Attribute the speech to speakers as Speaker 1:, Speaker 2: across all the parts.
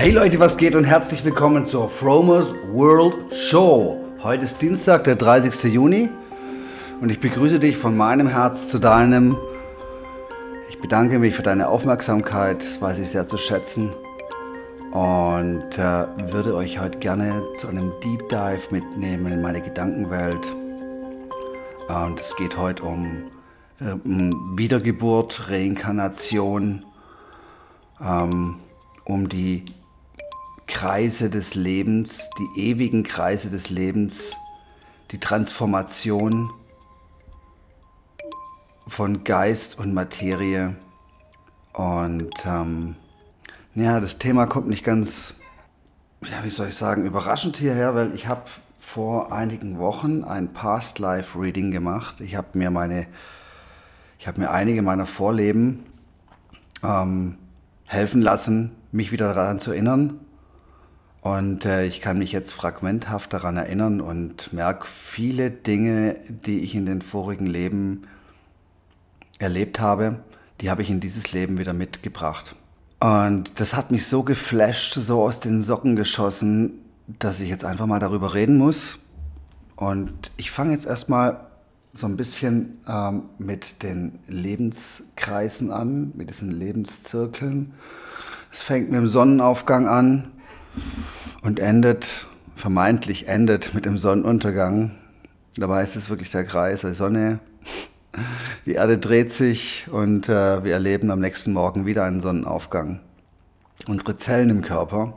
Speaker 1: Hey Leute, was geht und herzlich willkommen zur Fromers World Show. Heute ist Dienstag, der 30. Juni und ich begrüße dich von meinem Herz zu deinem. Ich bedanke mich für deine Aufmerksamkeit, das weiß ich sehr zu schätzen und äh, würde euch heute gerne zu einem Deep Dive mitnehmen in meine Gedankenwelt. Und es geht heute um, äh, um Wiedergeburt, Reinkarnation, ähm, um die Kreise des Lebens, die ewigen Kreise des Lebens, die Transformation von Geist und Materie. Und ähm, ja, das Thema kommt nicht ganz, ja, wie soll ich sagen, überraschend hierher, weil ich habe vor einigen Wochen ein Past Life Reading gemacht. Ich habe mir meine, ich habe mir einige meiner Vorleben ähm, helfen lassen, mich wieder daran zu erinnern und äh, ich kann mich jetzt fragmenthaft daran erinnern und merke viele Dinge, die ich in den vorigen Leben erlebt habe, die habe ich in dieses Leben wieder mitgebracht. Und das hat mich so geflasht, so aus den Socken geschossen, dass ich jetzt einfach mal darüber reden muss. Und ich fange jetzt erstmal so ein bisschen ähm, mit den Lebenskreisen an, mit diesen Lebenszirkeln. Es fängt mit dem Sonnenaufgang an, und endet, vermeintlich endet mit dem Sonnenuntergang. Dabei ist es wirklich der Kreis der Sonne. Die Erde dreht sich und äh, wir erleben am nächsten Morgen wieder einen Sonnenaufgang. Unsere Zellen im Körper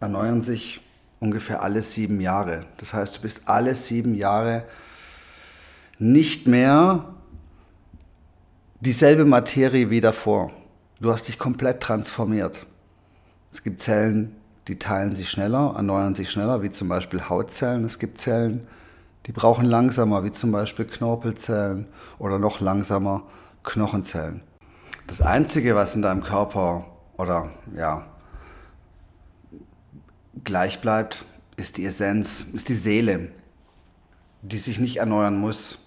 Speaker 1: erneuern sich ungefähr alle sieben Jahre. Das heißt, du bist alle sieben Jahre nicht mehr dieselbe Materie wie davor. Du hast dich komplett transformiert. Es gibt Zellen, die teilen sich schneller, erneuern sich schneller, wie zum Beispiel Hautzellen. Es gibt Zellen, die brauchen langsamer, wie zum Beispiel Knorpelzellen oder noch langsamer Knochenzellen. Das Einzige, was in deinem Körper oder ja gleich bleibt, ist die Essenz, ist die Seele, die sich nicht erneuern muss,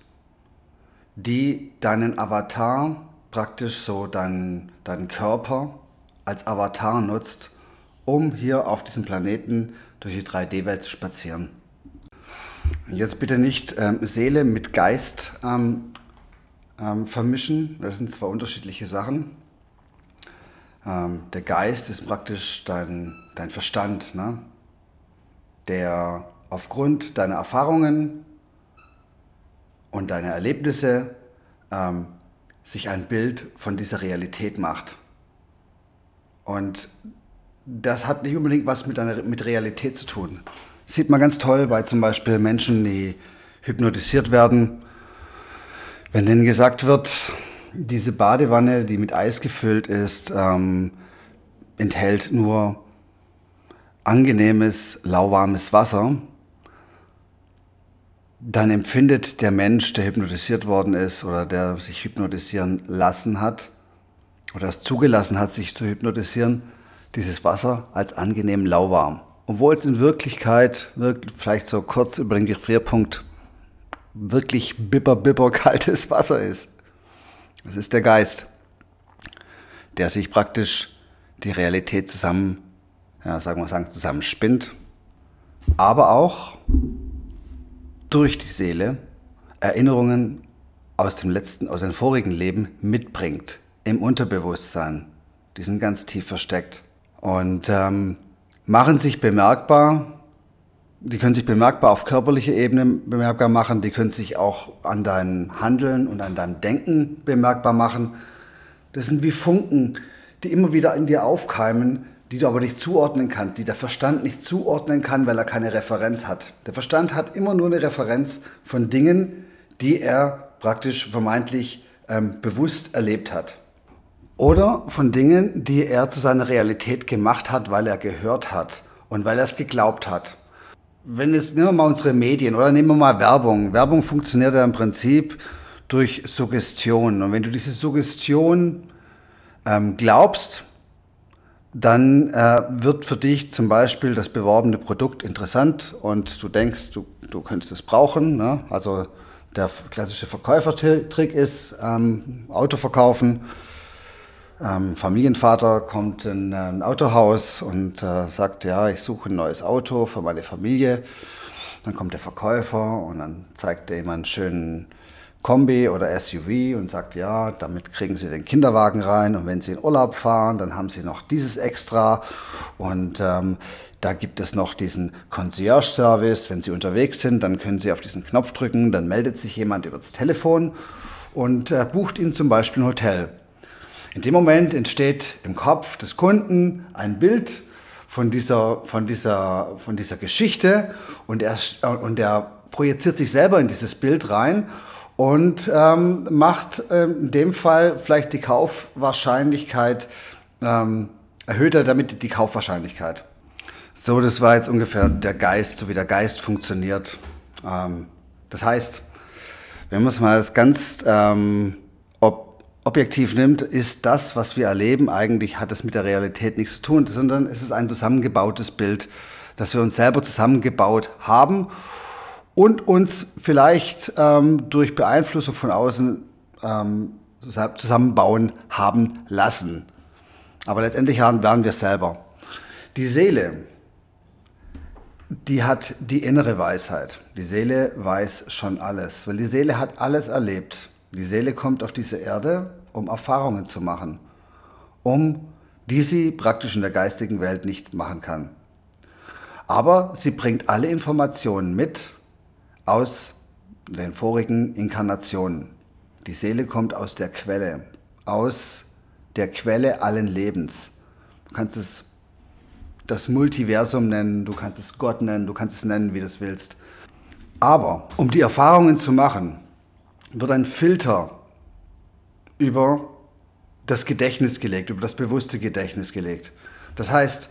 Speaker 1: die deinen Avatar, praktisch so deinen, deinen Körper als Avatar nutzt, um hier auf diesem Planeten durch die 3D-Welt zu spazieren. Jetzt bitte nicht ähm, Seele mit Geist ähm, ähm, vermischen. Das sind zwar unterschiedliche Sachen. Ähm, der Geist ist praktisch dein, dein Verstand, ne? der aufgrund deiner Erfahrungen und deiner Erlebnisse ähm, sich ein Bild von dieser Realität macht. Und das hat nicht unbedingt was mit, einer, mit Realität zu tun. Sieht man ganz toll bei zum Beispiel Menschen, die hypnotisiert werden. Wenn denen gesagt wird, diese Badewanne, die mit Eis gefüllt ist, ähm, enthält nur angenehmes, lauwarmes Wasser, dann empfindet der Mensch, der hypnotisiert worden ist oder der sich hypnotisieren lassen hat oder es zugelassen hat, sich zu hypnotisieren, dieses Wasser als angenehm lauwarm. Obwohl es in Wirklichkeit, wirklich vielleicht so kurz über den Gefrierpunkt, wirklich bibber, bibber kaltes Wasser ist. Das ist der Geist, der sich praktisch die Realität zusammen, ja, sagen wir sagen, zusammenspinnt, aber auch durch die Seele Erinnerungen aus dem letzten, aus dem vorigen Leben mitbringt, im Unterbewusstsein. Die sind ganz tief versteckt und ähm, machen sich bemerkbar. Die können sich bemerkbar auf körperlicher Ebene bemerkbar machen, die können sich auch an deinem Handeln und an deinem Denken bemerkbar machen. Das sind wie Funken, die immer wieder in dir aufkeimen, die du aber nicht zuordnen kannst, die der Verstand nicht zuordnen kann, weil er keine Referenz hat. Der Verstand hat immer nur eine Referenz von Dingen, die er praktisch vermeintlich ähm, bewusst erlebt hat. Oder von Dingen, die er zu seiner Realität gemacht hat, weil er gehört hat und weil er es geglaubt hat. Wenn jetzt nehmen wir mal unsere Medien oder nehmen wir mal Werbung. Werbung funktioniert ja im Prinzip durch Suggestion. Und wenn du diese Suggestion ähm, glaubst, dann äh, wird für dich zum Beispiel das beworbene Produkt interessant und du denkst, du, du könntest es brauchen. Ne? Also der klassische Verkäufertrick ist ähm, Auto verkaufen ähm, Familienvater kommt in ein Autohaus und äh, sagt, ja, ich suche ein neues Auto für meine Familie. Dann kommt der Verkäufer und dann zeigt er ihm einen schönen Kombi oder SUV und sagt, ja, damit kriegen Sie den Kinderwagen rein und wenn Sie in Urlaub fahren, dann haben Sie noch dieses extra und ähm, da gibt es noch diesen Concierge-Service. Wenn Sie unterwegs sind, dann können Sie auf diesen Knopf drücken, dann meldet sich jemand über das Telefon und äh, bucht Ihnen zum Beispiel ein Hotel. In dem Moment entsteht im Kopf des Kunden ein Bild von dieser, von dieser, von dieser Geschichte und er, und er projiziert sich selber in dieses Bild rein und ähm, macht ähm, in dem Fall vielleicht die Kaufwahrscheinlichkeit, ähm, erhöht er damit die Kaufwahrscheinlichkeit. So, das war jetzt ungefähr der Geist, so wie der Geist funktioniert. Ähm, das heißt, wenn man es mal ganz ähm, objektiv nimmt, ist das, was wir erleben, eigentlich hat es mit der Realität nichts zu tun, sondern es ist ein zusammengebautes Bild, das wir uns selber zusammengebaut haben und uns vielleicht ähm, durch Beeinflussung von außen ähm, zusammenbauen haben lassen. Aber letztendlich waren wir selber. Die Seele, die hat die innere Weisheit. Die Seele weiß schon alles, weil die Seele hat alles erlebt. Die Seele kommt auf diese Erde, um Erfahrungen zu machen, um die sie praktisch in der geistigen Welt nicht machen kann. Aber sie bringt alle Informationen mit aus den vorigen Inkarnationen. Die Seele kommt aus der Quelle, aus der Quelle allen Lebens. Du kannst es das Multiversum nennen, du kannst es Gott nennen, du kannst es nennen, wie du es willst. Aber um die Erfahrungen zu machen, wird ein Filter über das Gedächtnis gelegt, über das bewusste Gedächtnis gelegt. Das heißt,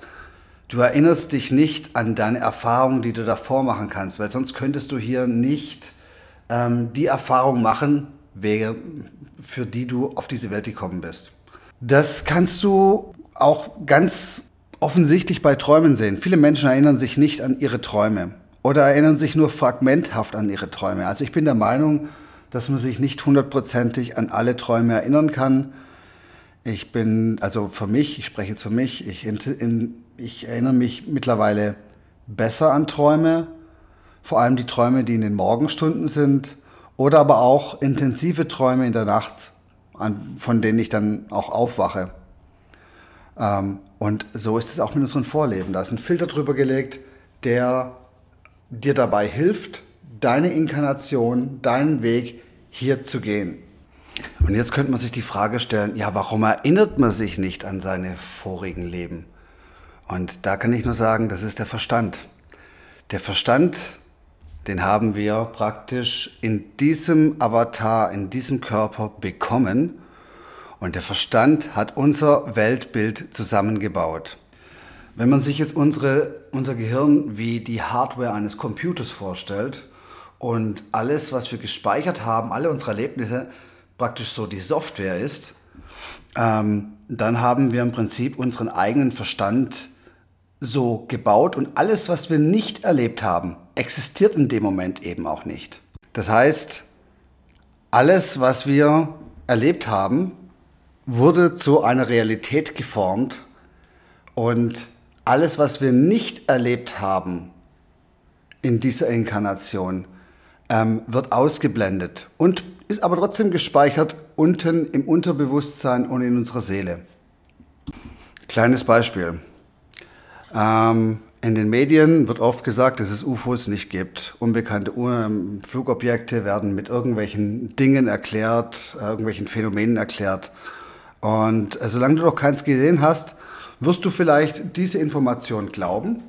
Speaker 1: du erinnerst dich nicht an deine Erfahrungen, die du davor machen kannst, weil sonst könntest du hier nicht ähm, die Erfahrung machen, für die du auf diese Welt gekommen bist. Das kannst du auch ganz offensichtlich bei Träumen sehen. Viele Menschen erinnern sich nicht an ihre Träume oder erinnern sich nur fragmenthaft an ihre Träume. Also ich bin der Meinung, dass man sich nicht hundertprozentig an alle Träume erinnern kann. Ich bin, also für mich, ich spreche jetzt für mich, ich, in, ich erinnere mich mittlerweile besser an Träume, vor allem die Träume, die in den Morgenstunden sind, oder aber auch intensive Träume in der Nacht, an, von denen ich dann auch aufwache. Ähm, und so ist es auch mit unseren Vorleben. Da ist ein Filter drüber gelegt, der dir dabei hilft, deine Inkarnation, deinen Weg hier zu gehen. Und jetzt könnte man sich die Frage stellen, ja, warum erinnert man sich nicht an seine vorigen Leben? Und da kann ich nur sagen, das ist der Verstand. Der Verstand, den haben wir praktisch in diesem Avatar, in diesem Körper bekommen. Und der Verstand hat unser Weltbild zusammengebaut. Wenn man sich jetzt unsere, unser Gehirn wie die Hardware eines Computers vorstellt, und alles, was wir gespeichert haben, alle unsere Erlebnisse, praktisch so die Software ist, ähm, dann haben wir im Prinzip unseren eigenen Verstand so gebaut und alles, was wir nicht erlebt haben, existiert in dem Moment eben auch nicht. Das heißt, alles, was wir erlebt haben, wurde zu einer Realität geformt und alles, was wir nicht erlebt haben in dieser Inkarnation, ähm, wird ausgeblendet und ist aber trotzdem gespeichert unten im Unterbewusstsein und in unserer Seele. Kleines Beispiel. Ähm, in den Medien wird oft gesagt, dass es UFOs nicht gibt. Unbekannte ähm, Flugobjekte werden mit irgendwelchen Dingen erklärt, äh, irgendwelchen Phänomenen erklärt. Und äh, solange du noch keins gesehen hast, wirst du vielleicht diese Information glauben.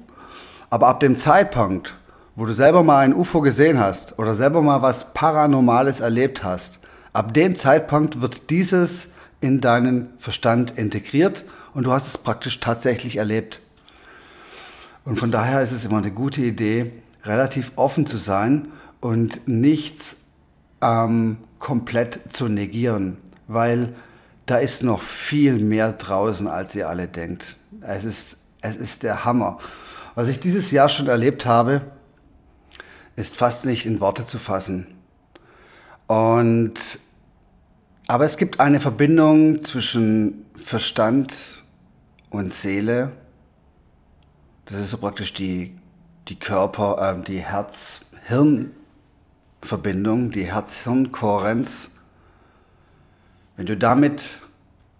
Speaker 1: Aber ab dem Zeitpunkt, wo du selber mal ein UFO gesehen hast oder selber mal was Paranormales erlebt hast, ab dem Zeitpunkt wird dieses in deinen Verstand integriert und du hast es praktisch tatsächlich erlebt. Und von daher ist es immer eine gute Idee, relativ offen zu sein und nichts ähm, komplett zu negieren, weil da ist noch viel mehr draußen, als ihr alle denkt. Es ist, es ist der Hammer. Was ich dieses Jahr schon erlebt habe, ist fast nicht in Worte zu fassen. Und Aber es gibt eine Verbindung zwischen Verstand und Seele. Das ist so praktisch die, die Körper, äh, die Herz-Hirn-Verbindung, die Herz-Hirn-Kohärenz. Wenn du damit,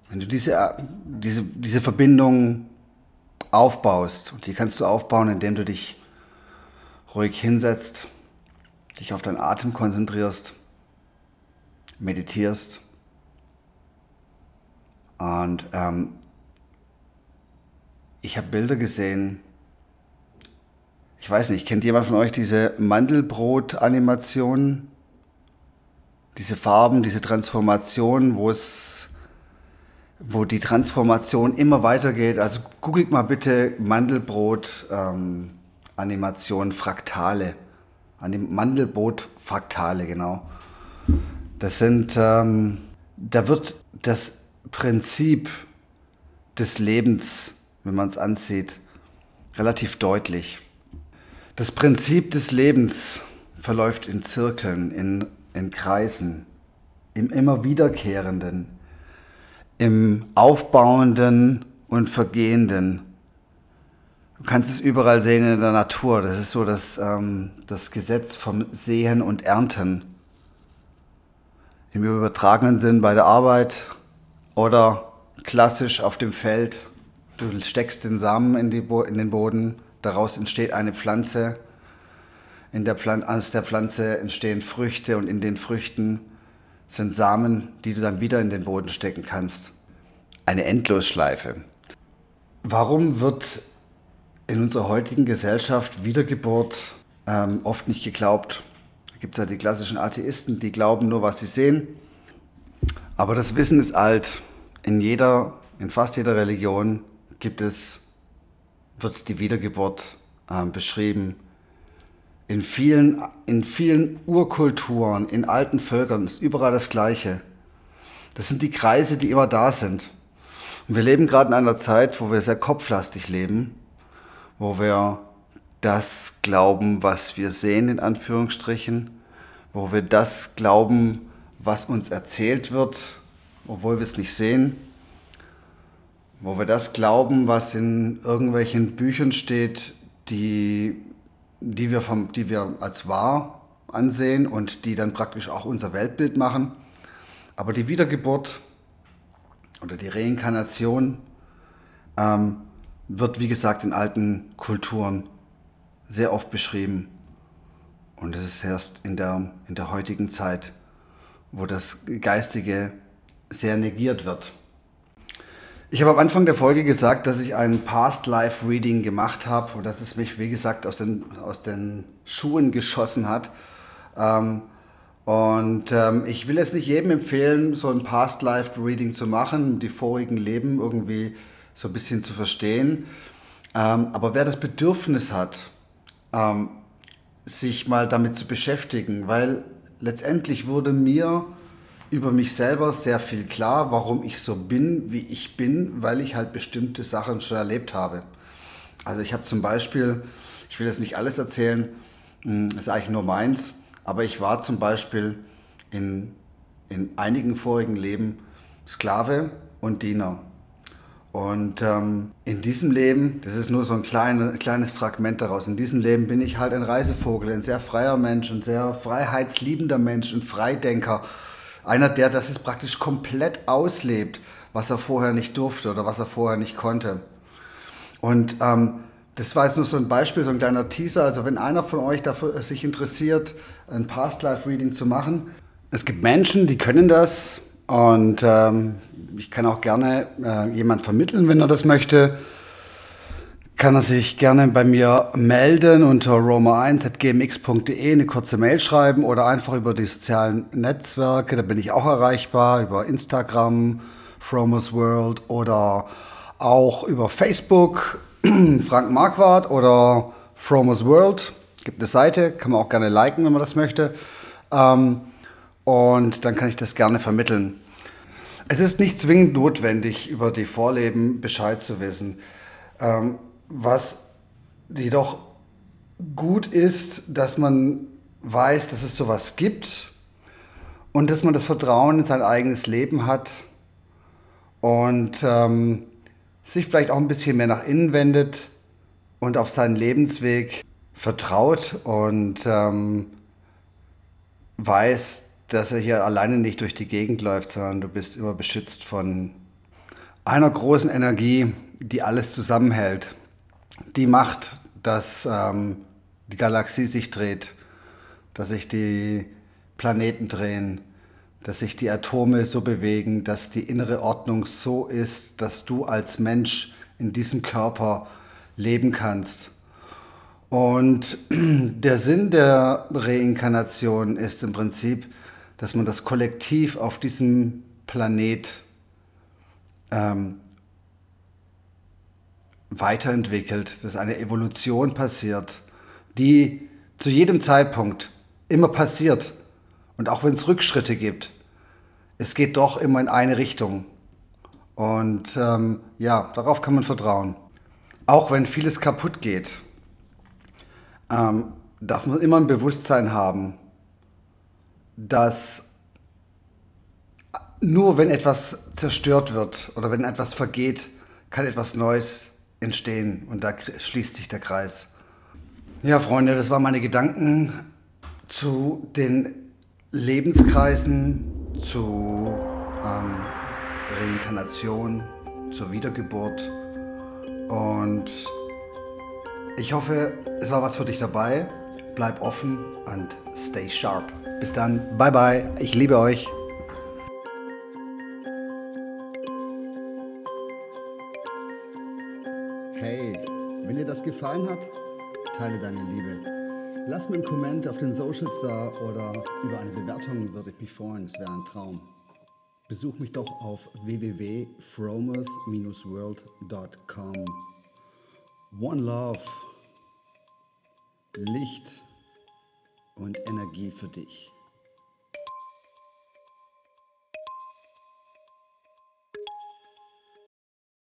Speaker 1: wenn du diese, diese, diese Verbindung aufbaust, und die kannst du aufbauen, indem du dich ruhig hinsetzt, dich auf deinen Atem konzentrierst, meditierst und ähm, ich habe Bilder gesehen. Ich weiß nicht, kennt jemand von euch diese Mandelbrot-Animation? Diese Farben, diese Transformation, wo es, wo die Transformation immer weitergeht. Also googelt mal bitte Mandelbrot-Animation, ähm, Fraktale. Mandelbrot-Fraktale, genau. Das sind, ähm, da wird das Prinzip des Lebens, wenn man es ansieht, relativ deutlich. Das Prinzip des Lebens verläuft in Zirkeln, in, in Kreisen, im immer wiederkehrenden, im aufbauenden und vergehenden. Du kannst es überall sehen in der Natur. Das ist so das, ähm, das Gesetz vom Sehen und Ernten. Im übertragenen Sinn bei der Arbeit, oder klassisch auf dem Feld, du steckst den Samen in, in den Boden, daraus entsteht eine Pflanze, in der Pflan aus der Pflanze entstehen Früchte und in den Früchten sind Samen, die du dann wieder in den Boden stecken kannst. Eine Endlosschleife. Warum wird in unserer heutigen Gesellschaft Wiedergeburt ähm, oft nicht geglaubt? Da gibt es ja die klassischen Atheisten, die glauben nur, was sie sehen. Aber das Wissen ist alt. In jeder, in fast jeder Religion gibt es, wird die Wiedergeburt äh, beschrieben. In vielen, in vielen Urkulturen, in alten Völkern ist überall das Gleiche. Das sind die Kreise, die immer da sind. Und wir leben gerade in einer Zeit, wo wir sehr kopflastig leben, wo wir das glauben, was wir sehen, in Anführungsstrichen, wo wir das glauben, was uns erzählt wird, obwohl wir es nicht sehen, wo wir das glauben, was in irgendwelchen Büchern steht, die, die, wir, vom, die wir als wahr ansehen und die dann praktisch auch unser Weltbild machen. Aber die Wiedergeburt oder die Reinkarnation ähm, wird, wie gesagt, in alten Kulturen sehr oft beschrieben. Und es ist erst in der, in der heutigen Zeit wo das Geistige sehr negiert wird. Ich habe am Anfang der Folge gesagt, dass ich ein Past Life Reading gemacht habe und dass es mich, wie gesagt, aus den, aus den Schuhen geschossen hat. Ähm, und ähm, ich will es nicht jedem empfehlen, so ein Past Life Reading zu machen, die vorigen Leben irgendwie so ein bisschen zu verstehen. Ähm, aber wer das Bedürfnis hat, ähm, sich mal damit zu beschäftigen, weil letztendlich wurde mir über mich selber sehr viel klar, warum ich so bin, wie ich bin, weil ich halt bestimmte Sachen schon erlebt habe. Also ich habe zum Beispiel, ich will jetzt nicht alles erzählen, hm, das ist eigentlich nur meins, aber ich war zum Beispiel in, in einigen vorigen Leben Sklave und Diener. Und ähm, in diesem Leben, das ist nur so ein kleine, kleines Fragment daraus, in diesem Leben bin ich halt ein Reisevogel, ein sehr freier Mensch, ein sehr freiheitsliebender Mensch, ein Freidenker. Einer, der das ist praktisch komplett auslebt, was er vorher nicht durfte oder was er vorher nicht konnte. Und ähm, das war jetzt nur so ein Beispiel, so ein kleiner Teaser. Also wenn einer von euch dafür sich interessiert, ein Past Life Reading zu machen, es gibt Menschen, die können das und ähm, ich kann auch gerne äh, jemand vermitteln, wenn er das möchte. Kann er sich gerne bei mir melden unter roma1.gmx.de eine kurze Mail schreiben oder einfach über die sozialen Netzwerke. Da bin ich auch erreichbar, über Instagram, Fromos World oder auch über Facebook, Frank Marquardt oder Fromos World. Gibt eine Seite, kann man auch gerne liken, wenn man das möchte. Ähm, und dann kann ich das gerne vermitteln. Es ist nicht zwingend notwendig, über die Vorleben Bescheid zu wissen. Ähm, was jedoch gut ist, dass man weiß, dass es sowas gibt Und dass man das Vertrauen in sein eigenes Leben hat und ähm, sich vielleicht auch ein bisschen mehr nach innen wendet und auf seinen Lebensweg vertraut und ähm, weiß, dass er hier alleine nicht durch die Gegend läuft, sondern du bist immer beschützt von einer großen Energie, die alles zusammenhält. Die macht, dass ähm, die Galaxie sich dreht, dass sich die Planeten drehen, dass sich die Atome so bewegen, dass die innere Ordnung so ist, dass du als Mensch in diesem Körper leben kannst. Und der Sinn der Reinkarnation ist im Prinzip, dass man das Kollektiv auf diesem Planet ähm, weiterentwickelt, dass eine Evolution passiert, die zu jedem Zeitpunkt immer passiert. Und auch wenn es Rückschritte gibt, es geht doch immer in eine Richtung. Und ähm, ja, darauf kann man vertrauen. Auch wenn vieles kaputt geht, ähm, darf man immer ein Bewusstsein haben, dass nur wenn etwas zerstört wird oder wenn etwas vergeht, kann etwas Neues entstehen und da schließt sich der Kreis. Ja, Freunde, das waren meine Gedanken zu den Lebenskreisen, zu ähm, Reinkarnation, zur Wiedergeburt und ich hoffe, es war was für dich dabei. Bleib offen und stay sharp. Bis dann. Bye bye. Ich liebe euch. Hey, wenn dir das gefallen hat, teile deine Liebe. Lass mir einen Comment auf den Socials da oder über eine Bewertung würde ich mich freuen. Es wäre ein Traum. Besuch mich doch auf www.fromers-world.com. One Love, Licht und Energie für dich.